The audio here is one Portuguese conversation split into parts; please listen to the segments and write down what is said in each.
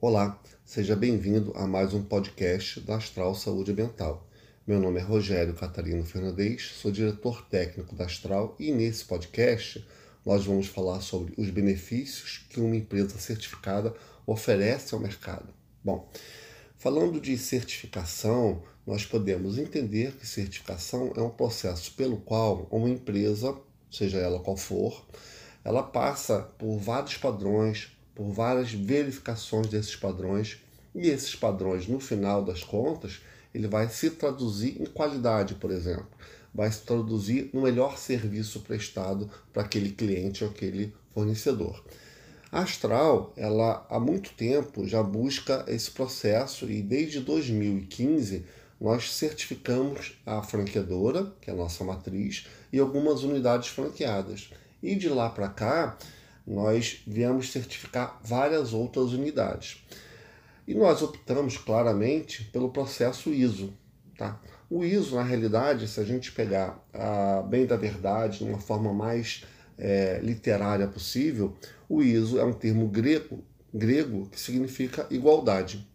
Olá, seja bem-vindo a mais um podcast da Astral Saúde Ambiental. Meu nome é Rogério Catarino Fernandes, sou diretor técnico da Astral e nesse podcast nós vamos falar sobre os benefícios que uma empresa certificada oferece ao mercado. Bom, falando de certificação, nós podemos entender que certificação é um processo pelo qual uma empresa, seja ela qual for, ela passa por vários padrões, por várias verificações desses padrões e esses padrões, no final das contas, ele vai se traduzir em qualidade, por exemplo, vai se traduzir no melhor serviço prestado para aquele cliente ou aquele fornecedor. A Astral, ela há muito tempo já busca esse processo e desde 2015 nós certificamos a franqueadora, que é a nossa matriz, e algumas unidades franqueadas. E de lá para cá, nós viemos certificar várias outras unidades. E nós optamos claramente pelo processo ISO. Tá? O ISO, na realidade, se a gente pegar a bem da verdade, de uma forma mais é, literária possível, o ISO é um termo grego, grego que significa igualdade.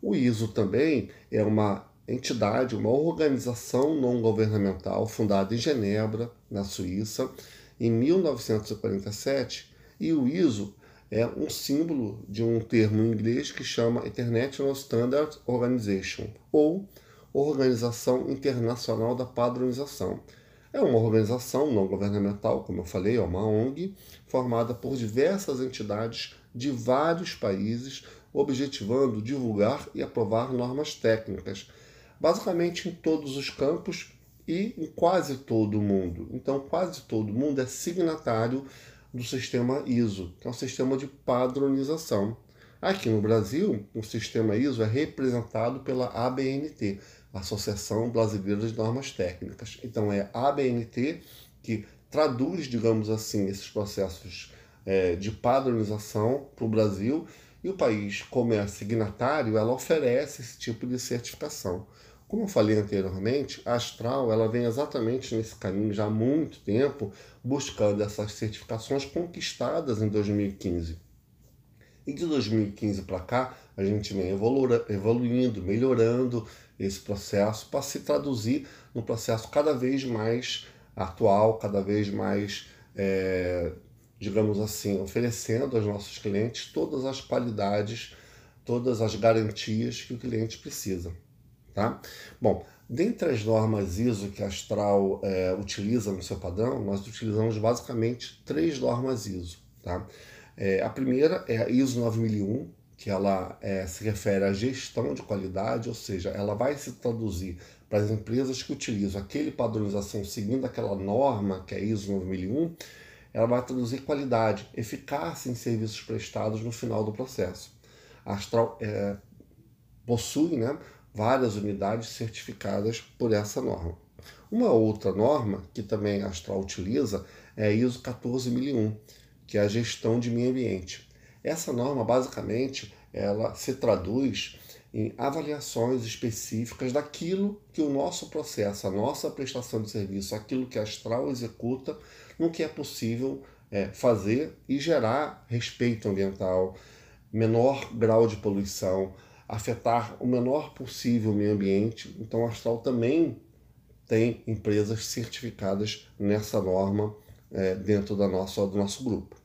O ISO também é uma entidade, uma organização não governamental fundada em Genebra, na Suíça, em 1947 e o ISO é um símbolo de um termo em inglês que chama International Standard Organization ou Organização Internacional da Padronização. É uma organização não governamental, como eu falei, é uma ONG, formada por diversas entidades de vários países, objetivando divulgar e aprovar normas técnicas, basicamente em todos os campos e em quase todo mundo. Então, quase todo mundo é signatário do sistema ISO, que é um sistema de padronização. Aqui no Brasil, o sistema ISO é representado pela ABNT, Associação Brasileira de Normas Técnicas. Então, é a ABNT que traduz, digamos assim, esses processos é, de padronização para o Brasil e o país, como é signatário, ela oferece esse tipo de certificação. Como eu falei anteriormente, a Astral ela vem exatamente nesse caminho já há muito tempo, buscando essas certificações conquistadas em 2015. E de 2015 para cá, a gente vem evoluindo, melhorando esse processo para se traduzir num processo cada vez mais atual, cada vez mais, é, digamos assim, oferecendo aos nossos clientes todas as qualidades, todas as garantias que o cliente precisa. Tá? Bom, dentre as normas ISO que a Astral é, utiliza no seu padrão, nós utilizamos basicamente três normas ISO. Tá? É, a primeira é a ISO 9001, que ela é, se refere à gestão de qualidade, ou seja, ela vai se traduzir para as empresas que utilizam aquele padronização seguindo aquela norma, que é ISO 9001, ela vai traduzir qualidade, eficácia em serviços prestados no final do processo. A Astral é, possui né, várias unidades certificadas por essa norma. Uma outra norma que também a Astral utiliza é a ISO 14001, que é a gestão de meio ambiente. Essa norma, basicamente, ela se traduz em avaliações específicas daquilo que o nosso processo, a nossa prestação de serviço, aquilo que a Astral executa, no que é possível é, fazer e gerar respeito ambiental, menor grau de poluição, afetar o menor possível o meio ambiente. Então, a Astral também tem empresas certificadas nessa norma é, dentro da nossa, do nosso grupo.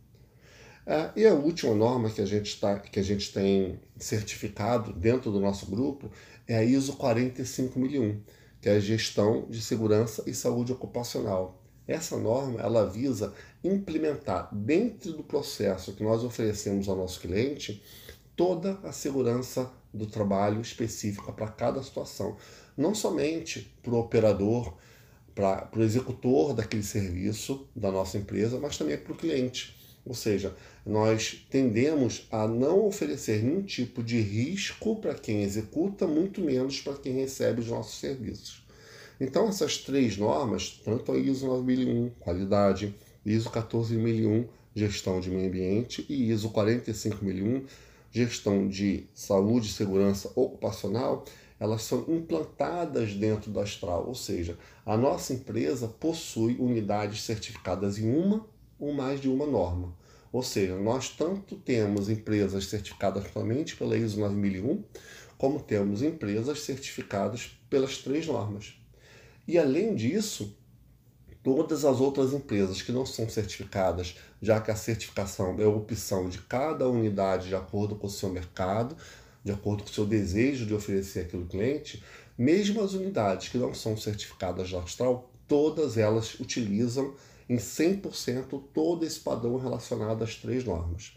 É, e a última norma que a, gente tá, que a gente tem certificado dentro do nosso grupo é a ISO 45001, que é a Gestão de Segurança e Saúde Ocupacional. Essa norma ela visa implementar dentro do processo que nós oferecemos ao nosso cliente toda a segurança do trabalho específica para cada situação, não somente para o operador, para o executor daquele serviço da nossa empresa, mas também para o cliente. Ou seja, nós tendemos a não oferecer nenhum tipo de risco para quem executa, muito menos para quem recebe os nossos serviços. Então, essas três normas, tanto a ISO 9001, qualidade, ISO 14001, gestão de meio ambiente, e ISO 45001, gestão de saúde e segurança ocupacional, elas são implantadas dentro do Astral, ou seja, a nossa empresa possui unidades certificadas em uma ou mais de uma norma. Ou seja, nós tanto temos empresas certificadas somente pela ISO 9001, como temos empresas certificadas pelas três normas. E além disso, todas as outras empresas que não são certificadas, já que a certificação é a opção de cada unidade de acordo com o seu mercado, de acordo com o seu desejo de oferecer aquilo ao cliente, mesmo as unidades que não são certificadas da Austral, todas elas utilizam em 100% todo esse padrão relacionado às três normas.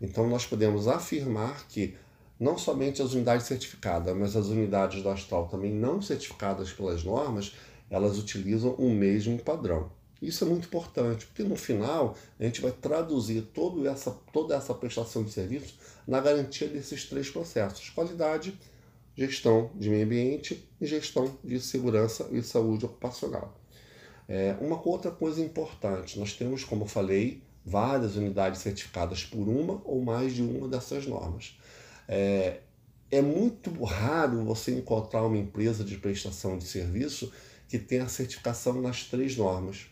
Então, nós podemos afirmar que não somente as unidades certificadas, mas as unidades da Astral também não certificadas pelas normas, elas utilizam o mesmo padrão. Isso é muito importante, porque no final a gente vai traduzir toda essa, toda essa prestação de serviço na garantia desses três processos: qualidade, gestão de meio ambiente e gestão de segurança e saúde ocupacional. É, uma outra coisa importante, nós temos, como eu falei, várias unidades certificadas por uma ou mais de uma dessas normas. É, é muito raro você encontrar uma empresa de prestação de serviço que tenha certificação nas três normas.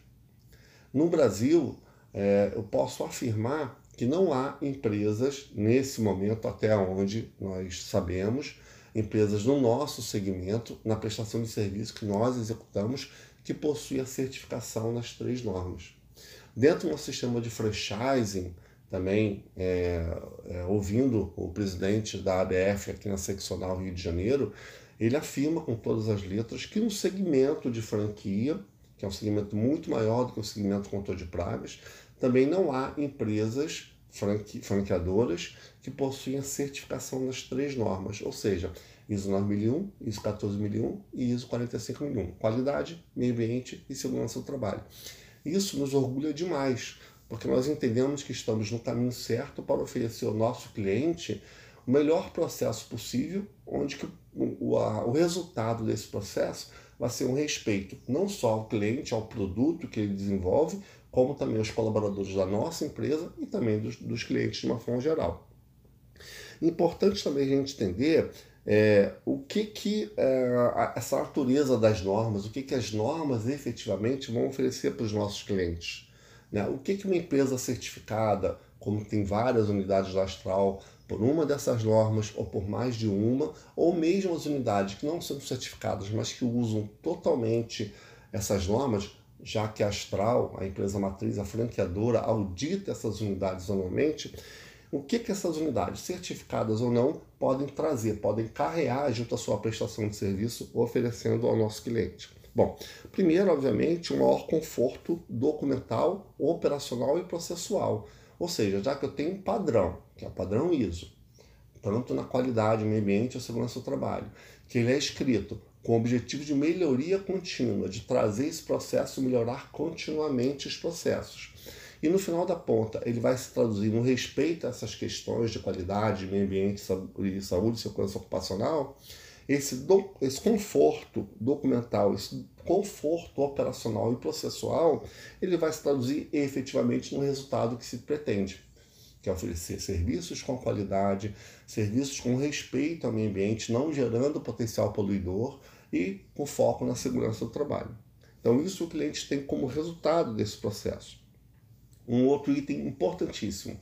No Brasil, é, eu posso afirmar que não há empresas, nesse momento, até onde nós sabemos, empresas no nosso segmento, na prestação de serviço que nós executamos, que possui a certificação nas três normas. Dentro do nosso sistema de franchising, também é, é, ouvindo o presidente da ABF aqui na seccional Rio de Janeiro, ele afirma com todas as letras que no segmento de franquia, que é um segmento muito maior do que o segmento controle de pragas, também não há empresas franque, franqueadoras que possuem a certificação nas três normas, ou seja, ISO 9001, ISO 14001 e ISO 45001. Qualidade, meio ambiente e segurança do trabalho. Isso nos orgulha demais, porque nós entendemos que estamos no caminho certo para oferecer ao nosso cliente o melhor processo possível, onde que o, a, o resultado desse processo vai ser um respeito não só ao cliente, ao produto que ele desenvolve, como também aos colaboradores da nossa empresa e também dos, dos clientes de uma forma geral. Importante também a gente entender é, o que, que é, essa natureza das normas, o que, que as normas efetivamente vão oferecer para os nossos clientes. Né? O que, que uma empresa certificada, como tem várias unidades da Astral, por uma dessas normas ou por mais de uma, ou mesmo as unidades que não são certificadas, mas que usam totalmente essas normas, já que a Astral, a empresa matriz, a franqueadora, audita essas unidades anualmente, o que, que essas unidades, certificadas ou não, podem trazer, podem carregar junto à sua prestação de serviço oferecendo ao nosso cliente. Bom, primeiro, obviamente, um maior conforto documental, operacional e processual. Ou seja, já que eu tenho um padrão, que é o padrão ISO, tanto na qualidade, meio ambiente ou segurança do trabalho, que ele é escrito com o objetivo de melhoria contínua, de trazer esse processo e melhorar continuamente os processos. E no final da ponta, ele vai se traduzir no respeito a essas questões de qualidade, meio ambiente e saúde segurança ocupacional, esse, do, esse conforto documental, esse conforto operacional e processual, ele vai se traduzir efetivamente no resultado que se pretende, que é oferecer serviços com qualidade, serviços com respeito ao meio ambiente, não gerando potencial poluidor e com foco na segurança do trabalho. Então, isso o cliente tem como resultado desse processo. Um outro item importantíssimo.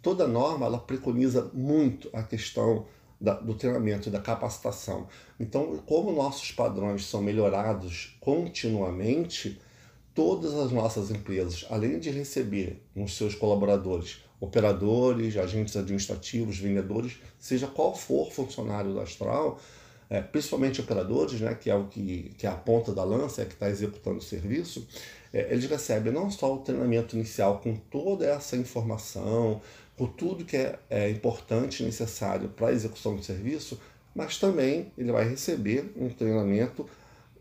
Toda norma ela preconiza muito a questão da, do treinamento e da capacitação. Então, como nossos padrões são melhorados continuamente, todas as nossas empresas, além de receber nos seus colaboradores operadores, agentes administrativos, vendedores, seja qual for funcionário da Astral, é, principalmente operadores, né, que é o que, que é a ponta da lança, é que está executando o serviço, é, eles recebem não só o treinamento inicial com toda essa informação, com tudo que é, é importante e necessário para a execução do serviço, mas também ele vai receber um treinamento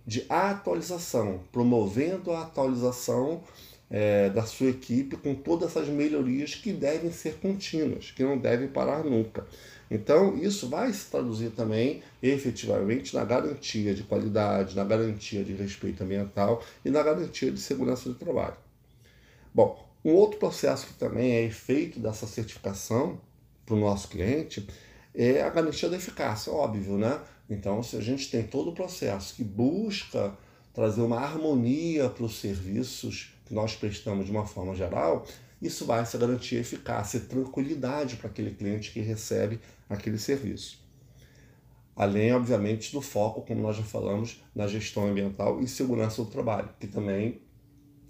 de atualização, promovendo a atualização é, da sua equipe com todas essas melhorias que devem ser contínuas, que não devem parar nunca. Então, isso vai se traduzir também efetivamente na garantia de qualidade, na garantia de respeito ambiental e na garantia de segurança do trabalho. Bom, um outro processo que também é efeito dessa certificação para o nosso cliente é a garantia da eficácia, óbvio, né? Então, se a gente tem todo o processo que busca trazer uma harmonia para os serviços que nós prestamos de uma forma geral, Isso vai se garantir eficácia e tranquilidade para aquele cliente que recebe aquele serviço. Além, obviamente, do foco, como nós já falamos, na gestão ambiental e segurança do trabalho, que também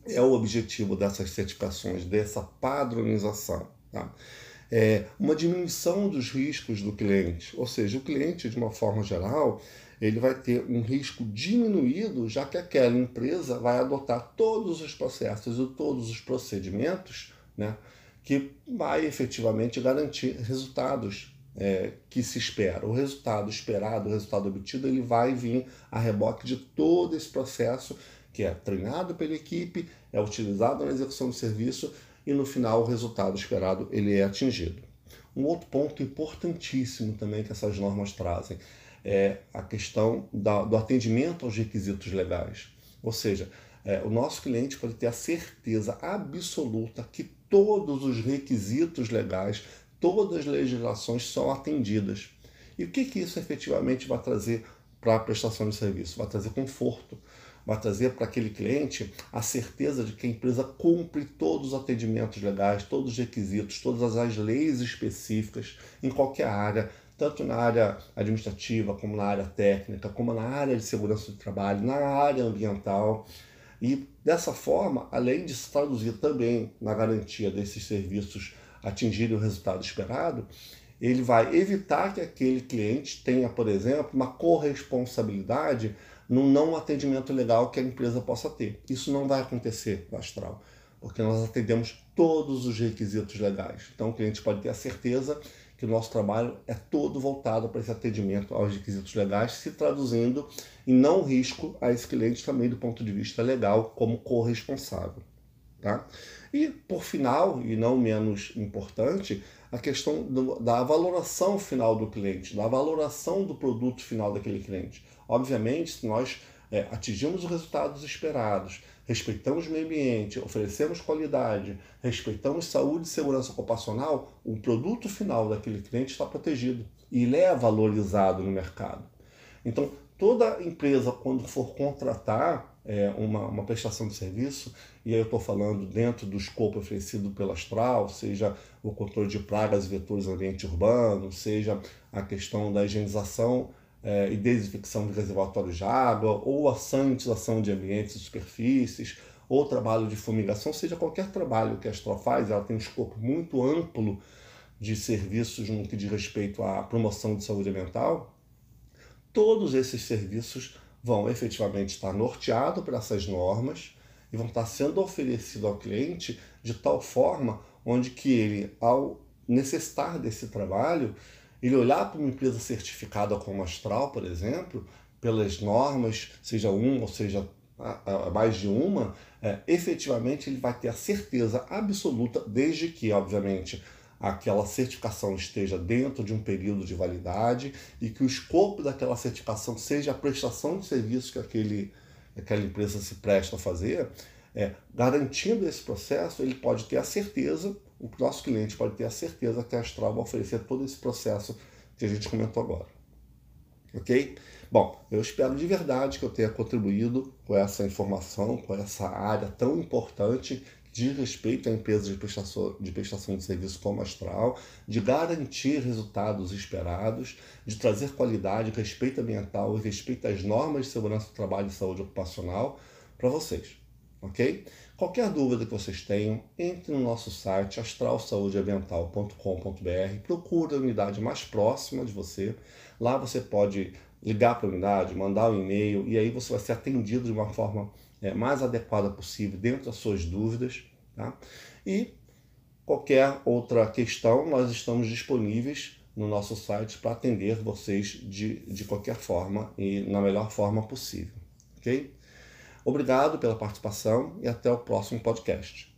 é o objetivo dessas certificações, dessa padronização. Tá? É uma diminuição dos riscos do cliente, ou seja, o cliente, de uma forma geral, ele vai ter um risco diminuído, já que aquela empresa vai adotar todos os processos e todos os procedimentos né, que vai efetivamente garantir resultados é, que se espera. O resultado esperado, o resultado obtido, ele vai vir a reboque de todo esse processo que é treinado pela equipe, é utilizado na execução do serviço e no final o resultado esperado ele é atingido. Um outro ponto importantíssimo também que essas normas trazem é a questão da, do atendimento aos requisitos legais. Ou seja, é, o nosso cliente pode ter a certeza absoluta que todos os requisitos legais, todas as legislações são atendidas. E o que, que isso efetivamente vai trazer para a prestação de serviço? Vai trazer conforto, vai trazer para aquele cliente a certeza de que a empresa cumpre todos os atendimentos legais, todos os requisitos, todas as leis específicas em qualquer área, tanto na área administrativa, como na área técnica, como na área de segurança do trabalho, na área ambiental. E dessa forma, além de se traduzir também na garantia desses serviços atingirem o resultado esperado, ele vai evitar que aquele cliente tenha, por exemplo, uma corresponsabilidade no não atendimento legal que a empresa possa ter. Isso não vai acontecer Astral, porque nós atendemos todos os requisitos legais. Então o cliente pode ter a certeza que o nosso trabalho é todo voltado para esse atendimento aos requisitos legais, se traduzindo em não risco a esse cliente também do ponto de vista legal como corresponsável. Tá? E, por final, e não menos importante, a questão do, da valoração final do cliente, da valoração do produto final daquele cliente. Obviamente, se nós é, atingimos os resultados esperados, respeitamos o meio ambiente, oferecemos qualidade, respeitamos saúde e segurança ocupacional, o produto final daquele cliente está protegido e ele é valorizado no mercado. Então, toda empresa, quando for contratar é, uma, uma prestação de serviço, e aí eu estou falando dentro do escopo oferecido pela Astral, seja o controle de pragas e vetores no ambiente urbano, seja a questão da higienização é, e desinfecção de reservatórios de água, ou a sanitização de ambientes e superfícies, ou trabalho de fumigação, seja qualquer trabalho que a Astral faz, ela tem um escopo muito amplo de serviços no que diz respeito à promoção de saúde ambiental, todos esses serviços vão efetivamente estar norteados por essas normas e vão estar sendo oferecidos ao cliente de tal forma onde que ele, ao necessitar desse trabalho, ele olhar para uma empresa certificada como Astral, por exemplo, pelas normas, seja uma ou seja mais de uma, é, efetivamente ele vai ter a certeza absoluta, desde que, obviamente, aquela certificação esteja dentro de um período de validade e que o escopo daquela certificação seja a prestação de serviço que aquele, aquela empresa se presta a fazer, é, garantindo esse processo, ele pode ter a certeza o nosso cliente pode ter a certeza que a Astral vai oferecer todo esse processo que a gente comentou agora. Ok? Bom, eu espero de verdade que eu tenha contribuído com essa informação, com essa área tão importante de respeito à empresa de prestação, de prestação de serviço como Astral, de garantir resultados esperados, de trazer qualidade, respeito ambiental e respeito às normas de segurança do trabalho e saúde ocupacional para vocês ok? Qualquer dúvida que vocês tenham, entre no nosso site astralsaudeambiental.com.br, procure a unidade mais próxima de você. Lá você pode ligar para a unidade, mandar um e-mail e aí você vai ser atendido de uma forma é, mais adequada possível dentro das suas dúvidas. Tá? E qualquer outra questão, nós estamos disponíveis no nosso site para atender vocês de, de qualquer forma e na melhor forma possível. ok? Obrigado pela participação e até o próximo podcast.